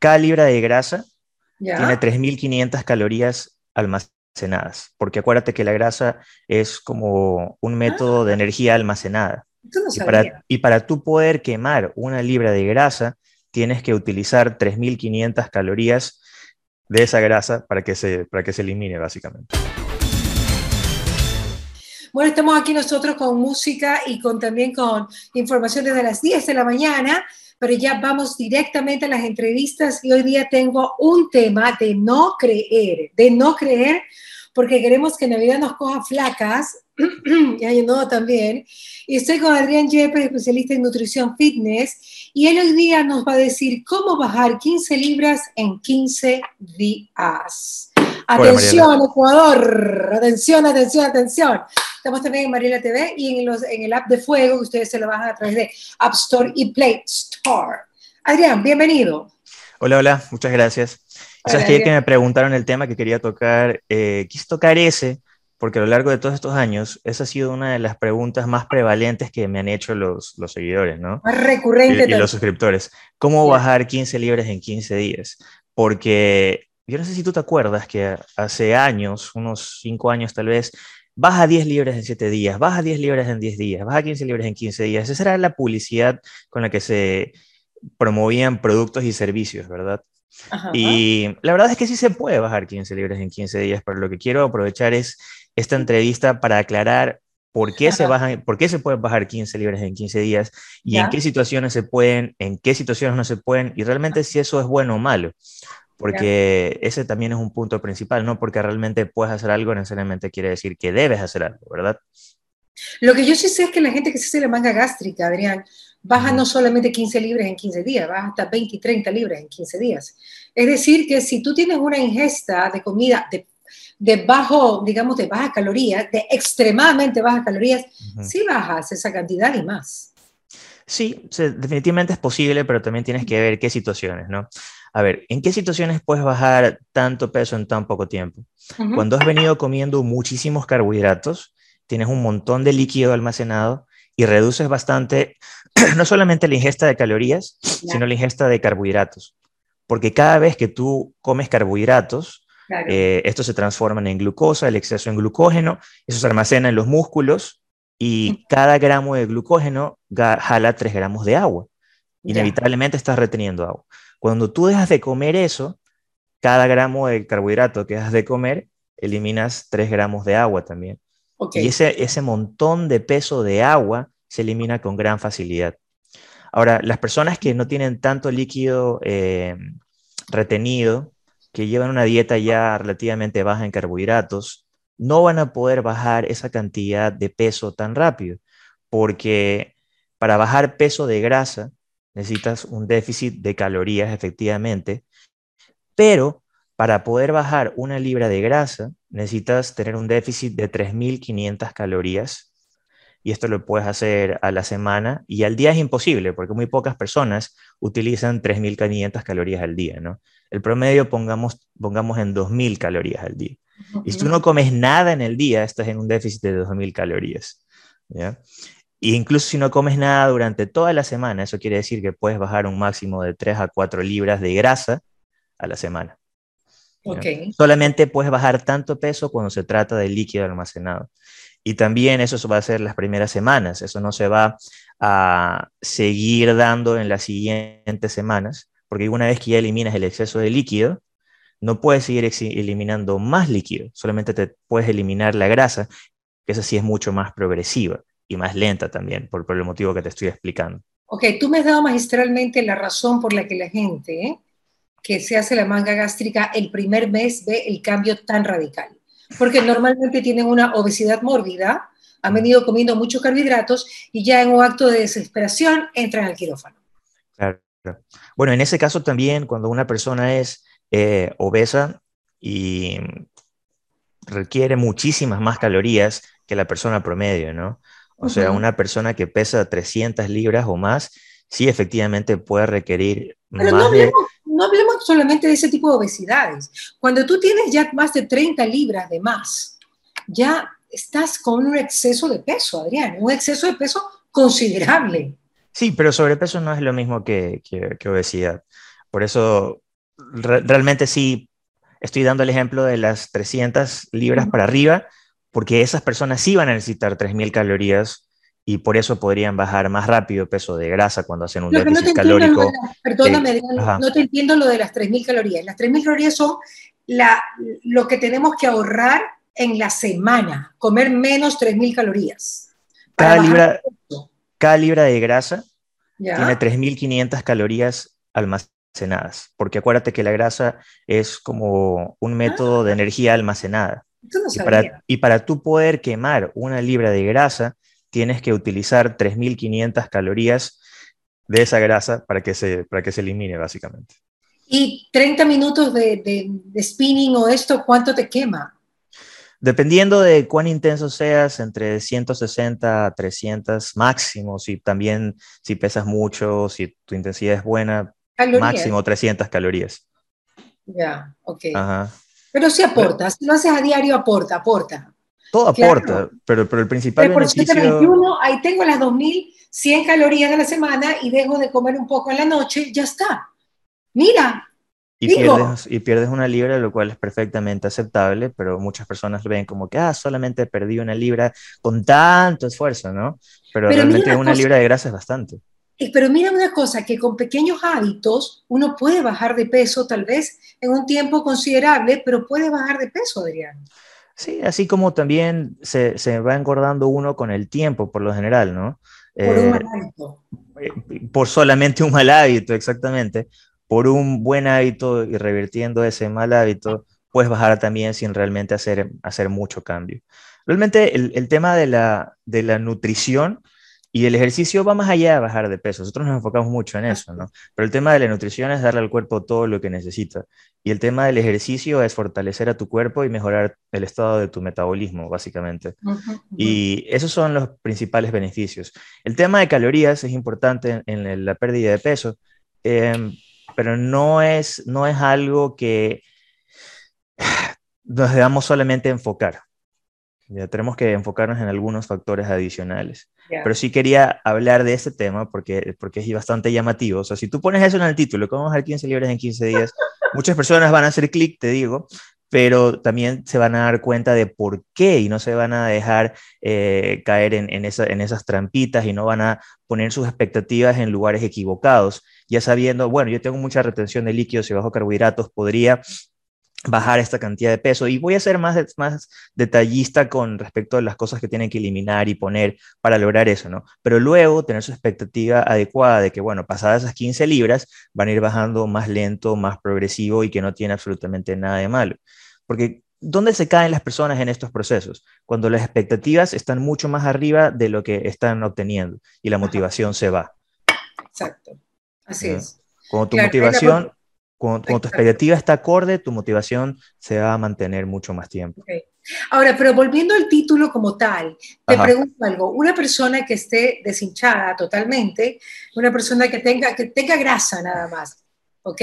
cada libra de grasa tiene 3.500 calorías almacenadas, porque acuérdate que la grasa es como un método de ah. energía almacenada. y, para, y para tú poder quemar una libra de grasa, tienes que utilizar 3.500 calorías de esa grasa para que, se, para que se elimine, básicamente. Bueno, estamos aquí nosotros con música y con, también con información desde las 10 de la mañana pero ya vamos directamente a las entrevistas y hoy día tengo un tema de no creer, de no creer, porque queremos que Navidad nos coja flacas, y hay nuevo también, y estoy con Adrián Yepes, especialista en nutrición fitness, y él hoy día nos va a decir cómo bajar 15 libras en 15 días. Atención, Ecuador, atención, atención, atención. Estamos también en Mariela TV y en, los, en el app de Fuego, que ustedes se lo bajan a través de App Store y Play Store. Adrián, bienvenido. Hola, hola, muchas gracias. Sabes que, que me preguntaron el tema que quería tocar, eh, quise tocar ese, porque a lo largo de todos estos años, esa ha sido una de las preguntas más prevalentes que me han hecho los, los seguidores, ¿no? Más recurrente. Y, y los suscriptores. ¿Cómo bajar 15 libras en 15 días? Porque yo no sé si tú te acuerdas que hace años, unos 5 años tal vez, baja 10 libras en 7 días, baja 10 libras en 10 días, baja 15 libras en 15 días. Esa era la publicidad con la que se promovían productos y servicios, ¿verdad? Y la verdad es que sí se puede bajar 15 libras en 15 días, pero lo que quiero aprovechar es esta entrevista para aclarar por qué, se bajan, por qué se pueden bajar 15 libras en 15 días y en qué situaciones se pueden, en qué situaciones no se pueden y realmente si eso es bueno o malo porque ese también es un punto principal, no porque realmente puedes hacer algo necesariamente quiere decir que debes hacer algo, ¿verdad? Lo que yo sí sé es que la gente que se hace la manga gástrica, Adrián, baja no solamente 15 libras en 15 días, baja hasta 20 y 30 libras en 15 días. Es decir, que si tú tienes una ingesta de comida de, bajo, digamos, de bajas calorías, de extremadamente bajas calorías, sí bajas esa cantidad y más. Sí, definitivamente es posible, pero también tienes que ver qué situaciones, ¿no? A ver, ¿en qué situaciones puedes bajar tanto peso en tan poco tiempo? Cuando has venido comiendo muchísimos carbohidratos, tienes un montón de líquido almacenado y reduces bastante no solamente la ingesta de calorías, sino la ingesta de carbohidratos. Porque cada vez que tú comes carbohidratos, eh, estos se transforman en glucosa, el exceso en glucógeno, eso se almacena en los músculos y cada gramo de glucógeno jala 3 gramos de agua. Inevitablemente estás reteniendo agua. Cuando tú dejas de comer eso, cada gramo de carbohidrato que dejas de comer, eliminas 3 gramos de agua también. Y ese, ese montón de peso de agua se elimina con gran facilidad. Ahora, las personas que no tienen tanto líquido eh, retenido, que llevan una dieta ya relativamente baja en carbohidratos, no van a poder bajar esa cantidad de peso tan rápido, porque para bajar peso de grasa necesitas un déficit de calorías efectivamente, pero para poder bajar una libra de grasa necesitas tener un déficit de 3.500 calorías y esto lo puedes hacer a la semana y al día es imposible porque muy pocas personas utilizan 3.500 calorías al día, ¿no? El promedio pongamos, pongamos en 2.000 calorías al día. Y si tú no comes nada en el día, estás en un déficit de 2.000 calorías. ¿ya? Incluso si no comes nada durante toda la semana, eso quiere decir que puedes bajar un máximo de 3 a 4 libras de grasa a la semana. Okay. Solamente puedes bajar tanto peso cuando se trata de líquido almacenado. Y también eso va a ser las primeras semanas, eso no se va a seguir dando en las siguientes semanas, porque una vez que ya eliminas el exceso de líquido, no puedes seguir eliminando más líquido, solamente te puedes eliminar la grasa, que esa sí es mucho más progresiva y más lenta también, por, el motivo que te estoy explicando. Ok, tú me has dado magistralmente la razón por la que la gente que se hace la manga gástrica el primer mes ve el cambio tan radical. Porque normalmente tienen una obesidad mórbida, han venido comiendo muchos carbohidratos y ya en un acto de desesperación entran al quirófano. Claro. Bueno, en ese caso también, cuando una persona es eh, obesa y requiere muchísimas más calorías que la persona promedio, ¿no? O sea, una persona que pesa 300 libras o más, sí efectivamente puede requerir Pero más no hablemos, no hablemos solamente de ese tipo de obesidades. Cuando tú tienes ya más de 30 libras de más, ya estás con un exceso de peso, Adrián, un exceso de peso considerable. Sí, pero sobrepeso no es lo mismo que, que, obesidad. Por eso realmente sí estoy dando el ejemplo de las 300 libras para arriba, porque esas personas sí van a necesitar 3.000 calorías y por eso podrían bajar más rápido peso de grasa cuando hacen un déficit calórico. perdóname, no te entiendo lo de las 3.000 calorías. Las 3.000 calorías son la, lo que tenemos que ahorrar en la semana, comer menos 3.000 calorías. Cada libra, cada libra de grasa tiene 3.500 calorías almacenadas, porque acuérdate que la grasa es como un método de ah. energía almacenada. Y, para, y para tú poder quemar una libra de grasa, tienes que utilizar 3.500 calorías de esa grasa para que, se, para que se elimine, básicamente. ¿Y 30 minutos de, de, spinning o esto, cuánto te quema? Dependiendo de cuán intenso seas, entre 160 a 300 máximo, si también si pesas mucho, si tu intensidad es buena, máximo 300 calorías. Ya, ok. Pero sí aporta, si lo haces a diario, aporta, aporta. Todo aporta, pero, pero el principal por beneficio... 21, ahí tengo las 2100 calorías de la semana y dejo de comer un poco en la noche, ya está. Mira. Y, pierdes, y pierdes una libra, lo cual es perfectamente aceptable, pero muchas personas lo ven como que, ah, solamente perdí una libra con tanto esfuerzo, ¿no? Pero, realmente una libra de grasa es bastante. Pero mira una cosa, que con pequeños hábitos uno puede bajar de peso tal vez en un tiempo considerable, pero puede bajar de peso, Adrián. Sí, así como también se, se, va engordando uno con el tiempo, por lo general, ¿no? Por un mal eh, hábito. Eh, por solamente un mal hábito, exactamente. Por un buen hábito y revirtiendo ese mal hábito, puedes bajar también sin realmente hacer, hacer mucho cambio. Realmente el, el tema de la, de la nutrición y el ejercicio va más allá de bajar de peso. Nosotros nos enfocamos mucho en eso, ¿no? Pero el tema de la nutrición es darle al cuerpo todo lo que necesita. Y el tema del ejercicio es fortalecer a tu cuerpo y mejorar el estado de tu metabolismo, básicamente. Y esos son los principales beneficios. El tema de calorías es importante en, la pérdida de peso, em, pero no es, no es algo que nos debamos solamente enfocar. Ya tenemos que enfocarnos en algunos factores adicionales. Pero sí quería hablar de este tema porque, porque es bastante llamativo. O sea, si tú pones eso en el título, ¿cómo bajar 15 libras en 15 días? Muchas personas van a hacer clic, te digo, pero también se van a dar cuenta de por qué y no se van a dejar eh, caer en, en, esa, en esas trampitas y no van a poner sus expectativas en lugares equivocados, ya sabiendo, bueno, yo tengo mucha retención de líquidos y bajo carbohidratos, podría bajar esta cantidad de peso. Y voy a ser más, más detallista con respecto a las cosas que tienen que eliminar y poner para lograr eso, ¿no? Pero luego tener su expectativa adecuada de que, bueno, pasadas esas 15 libras, van a ir bajando más lento, más progresivo y que no tiene absolutamente nada de malo. Porque ¿dónde se caen las personas en estos procesos? Cuando las expectativas están mucho más arriba de lo que están obteniendo y la motivación se va. Exacto. Así es. Cuando tu motivación cuando, tu expectativa está acorde, tu motivación se va a mantener mucho más tiempo. Ahora, pero volviendo al título como tal, te pregunto algo. Una persona que esté deshinchada totalmente, una persona que tenga, que tenga grasa nada más, ¿ok?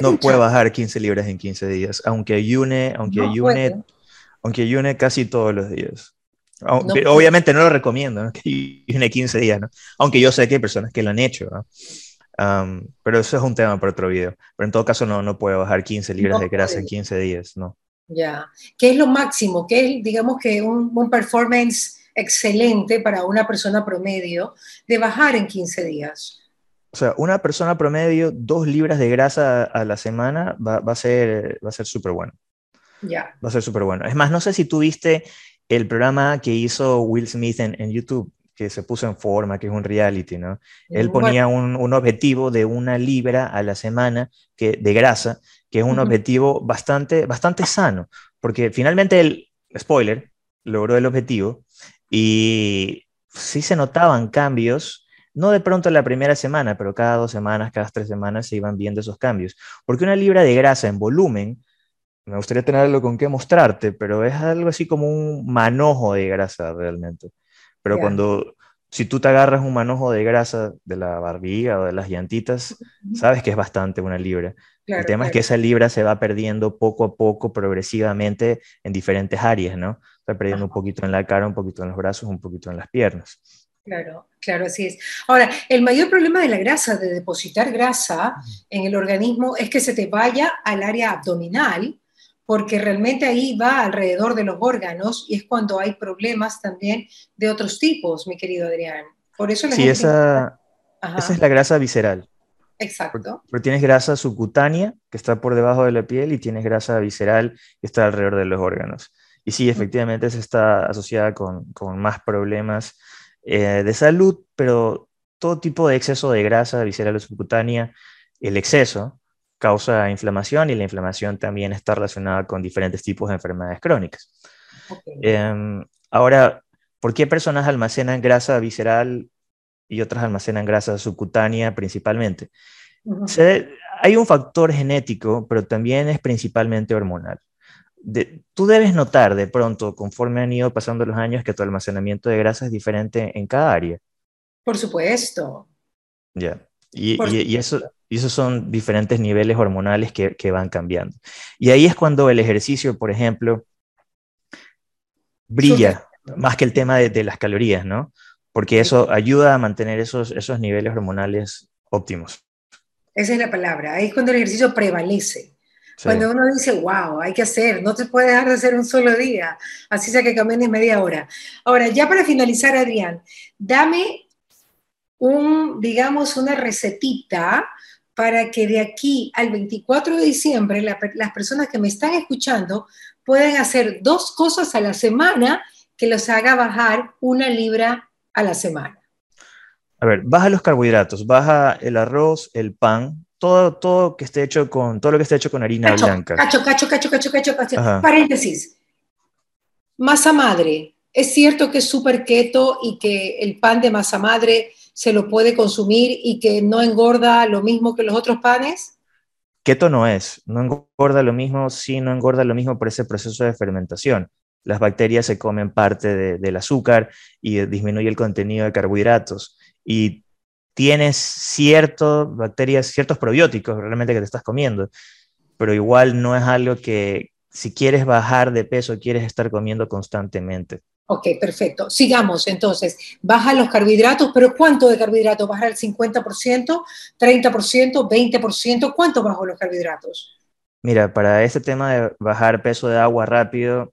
No, puede bajar 15 libras en 15 días, aunque ayune, aunque ayune, aunque ayune casi todos los días. Obviamente no lo recomiendo, que ayune 15 días, ¿no? Aunque yo sé que hay personas que lo han hecho, pero eso es un tema para otro video. Pero en todo caso no, no puede bajar 15 libras de grasa en 15 días, ¿no? Ya. ¿Qué es lo máximo? ¿Qué es, digamos que un, un, performance excelente para una persona promedio de bajar en 15 días? O sea, una persona promedio, dos libras de grasa a la semana va, va a ser va a ser súper bueno. Ya. Va a ser súper bueno. Es más, no sé si tú viste el programa que hizo Will Smith en, en YouTube, que se puso en forma, que es un reality, ¿no? Él ponía un, un, objetivo de una libra a la semana que, de grasa, que es un objetivo bastante, bastante sano, porque finalmente el spoiler, logró el objetivo y sí se notaban cambios, no de pronto en la primera semana, pero cada dos semanas, cada tres semanas se iban viendo esos cambios, porque una libra de grasa en volumen, me gustaría tener algo con qué mostrarte, pero es algo así como un manojo de grasa realmente. Pero cuando, si tú te agarras un manojo de grasa de la barbilla o de las llantitas, sabes que es bastante una libra. el tema es que esa libra se va perdiendo poco a poco, progresivamente, en diferentes áreas, ¿no? Está perdiendo un poquito en la cara, un poquito en los brazos, un poquito en las piernas. Claro, claro, así es. Ahora, el mayor problema de la grasa, de depositar grasa en el organismo, es que se te vaya al área abdominal, porque realmente ahí va alrededor de los órganos y es cuando hay problemas también de otros tipos, mi querido Adrián. Por eso la sí, esa, esa es la grasa visceral. Exacto. Pero tienes grasa subcutánea que está por debajo de la piel y tienes grasa visceral que está alrededor de los órganos. Y sí, efectivamente se está asociada con, con más problemas eh, de salud, pero todo tipo de exceso de grasa visceral o subcutánea, el exceso causa inflamación y la inflamación también está relacionada con diferentes tipos de enfermedades crónicas. Em, ahora, ¿por qué personas almacenan grasa visceral y otras almacenan grasa subcutánea principalmente? hay un factor genético, pero también es principalmente hormonal tú debes notar de pronto, conforme han ido pasando los años, que tu almacenamiento de grasa es diferente en cada área. Por supuesto. Ya. Y, y, eso, y esos son diferentes niveles hormonales que, que, van cambiando. Y ahí es cuando el ejercicio, por ejemplo, brilla más que el tema de, de, las calorías, ¿no? Porque eso ayuda a mantener esos, esos niveles hormonales óptimos. Esa es la palabra. Ahí es cuando el ejercicio prevalece. Cuando uno dice, wow, hay que hacer, no te puede dejar de hacer un solo día, así sea que camines media hora. Ahora, ya para finalizar, Adrián, dame un, digamos, una recetita para que de aquí al 24 de diciembre las personas que me están escuchando puedan hacer dos cosas a la semana que los haga bajar una libra a la semana. A ver, baja los carbohidratos, baja el arroz, el pan, todo, todo que esté hecho con, todo lo que esté hecho con harina blanca. Cacho, cacho, cacho, cacho, cacho, cacho. Paréntesis. Masa madre. ¿Es cierto que es súper keto y que el pan de masa madre se lo puede consumir y que no engorda lo mismo que los otros panes? Keto no es, no engorda lo mismo, sí, no engorda lo mismo por ese proceso de fermentación. Las bacterias se comen parte del azúcar y disminuye el contenido de carbohidratos. Y tienes ciertas bacterias, ciertos probióticos realmente que te estás comiendo, pero igual no es algo que si quieres bajar de peso, quieres estar comiendo constantemente. Ok, perfecto. Sigamos entonces. Baja los carbohidratos, pero ¿cuánto de carbohidratos? ¿Bajar el 50%, 30%, 20%? ¿Cuánto bajo los carbohidratos? Mira, para este tema de bajar peso de agua rápido,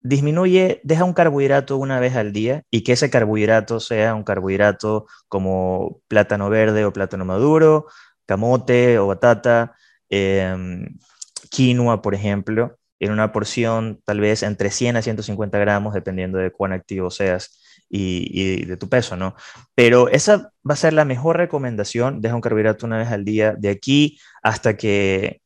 disminuye, deja un carbohidrato una vez al día y que ese carbohidrato sea un carbohidrato como plátano verde o plátano maduro, camote o batata, em, quinoa, por ejemplo, en una porción tal vez entre 100 a 150 gramos, dependiendo de cuán activo seas y, y, de tu peso, ¿no? Pero esa va a ser la mejor recomendación, deja un carbohidrato una vez al día, de aquí hasta que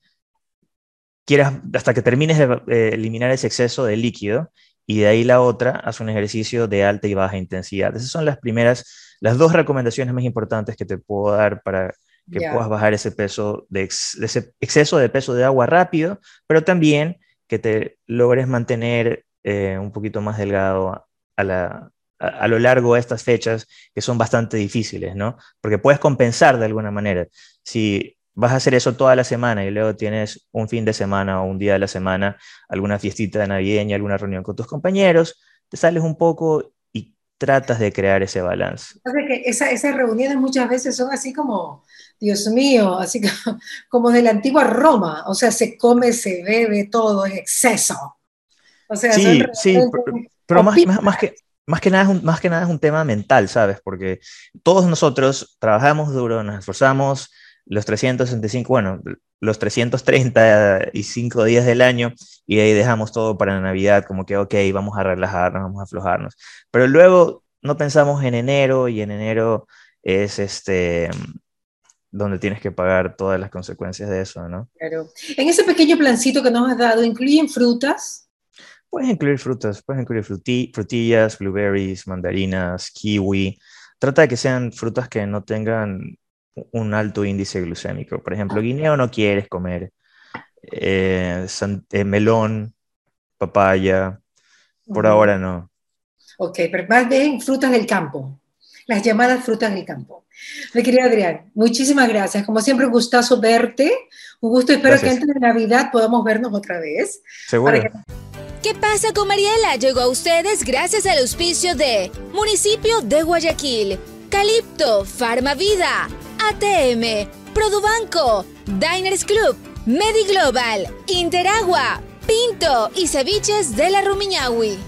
quieras, hasta que termines de eh, eliminar ese exceso de líquido y de ahí la otra, haz un ejercicio de alta y baja intensidad. Esas son las primeras, las dos recomendaciones más importantes que te puedo dar para que puedas bajar ese peso, de, ese exceso de peso de agua rápido, pero también que te logres mantener eh, un poquito más delgado a, la, a, lo largo de estas fechas que son bastante difíciles, ¿no? Porque puedes compensar de alguna manera. Si vas a hacer eso toda la semana y luego tienes un fin de semana o un día de la semana, alguna fiestita de navideña, alguna reunión con tus compañeros, te sales un poco tratas de crear ese balance. que esas reuniones muchas veces son así como, Dios mío, así como, como de la antigua Roma, o sea, se come, se bebe todo en exceso. O sea, sí, sí, pero, más, más, que, más que, nada es un, más que nada es un tema mental, ¿sabes? Porque todos nosotros trabajamos duro, nos esforzamos, los 365, bueno, los 335 días del año y ahí dejamos todo para Navidad, como que, ok, vamos a relajarnos, vamos a aflojarnos. Pero luego no pensamos en enero y en enero es este donde tienes que pagar todas las consecuencias de eso, ¿no? Claro. En ese pequeño plancito que nos has dado, ¿incluyen frutas? Puedes incluir frutas, puedes incluir frutillas, blueberries, mandarinas, kiwi. Trata de que sean frutas que no tengan un alto índice glucémico. Por ejemplo, guineo no quieres comer, eh, eh, melón, papaya, por ahora no. Ok, pero más bien frutas del campo, las llamadas frutas del campo. Mi querido Adrián, muchísimas gracias. Como siempre, un gustazo verte. Un gusto, espero que antes de Navidad podamos vernos otra vez. Seguro. ¿Qué pasa con Mariela? Llegó a ustedes gracias al auspicio de Municipio de Guayaquil, Calipto, Farmavida, ATM, Produbanco, Diners Club, Mediglobal, Interagua, Pinto y Ceviches de la Rumiñahui.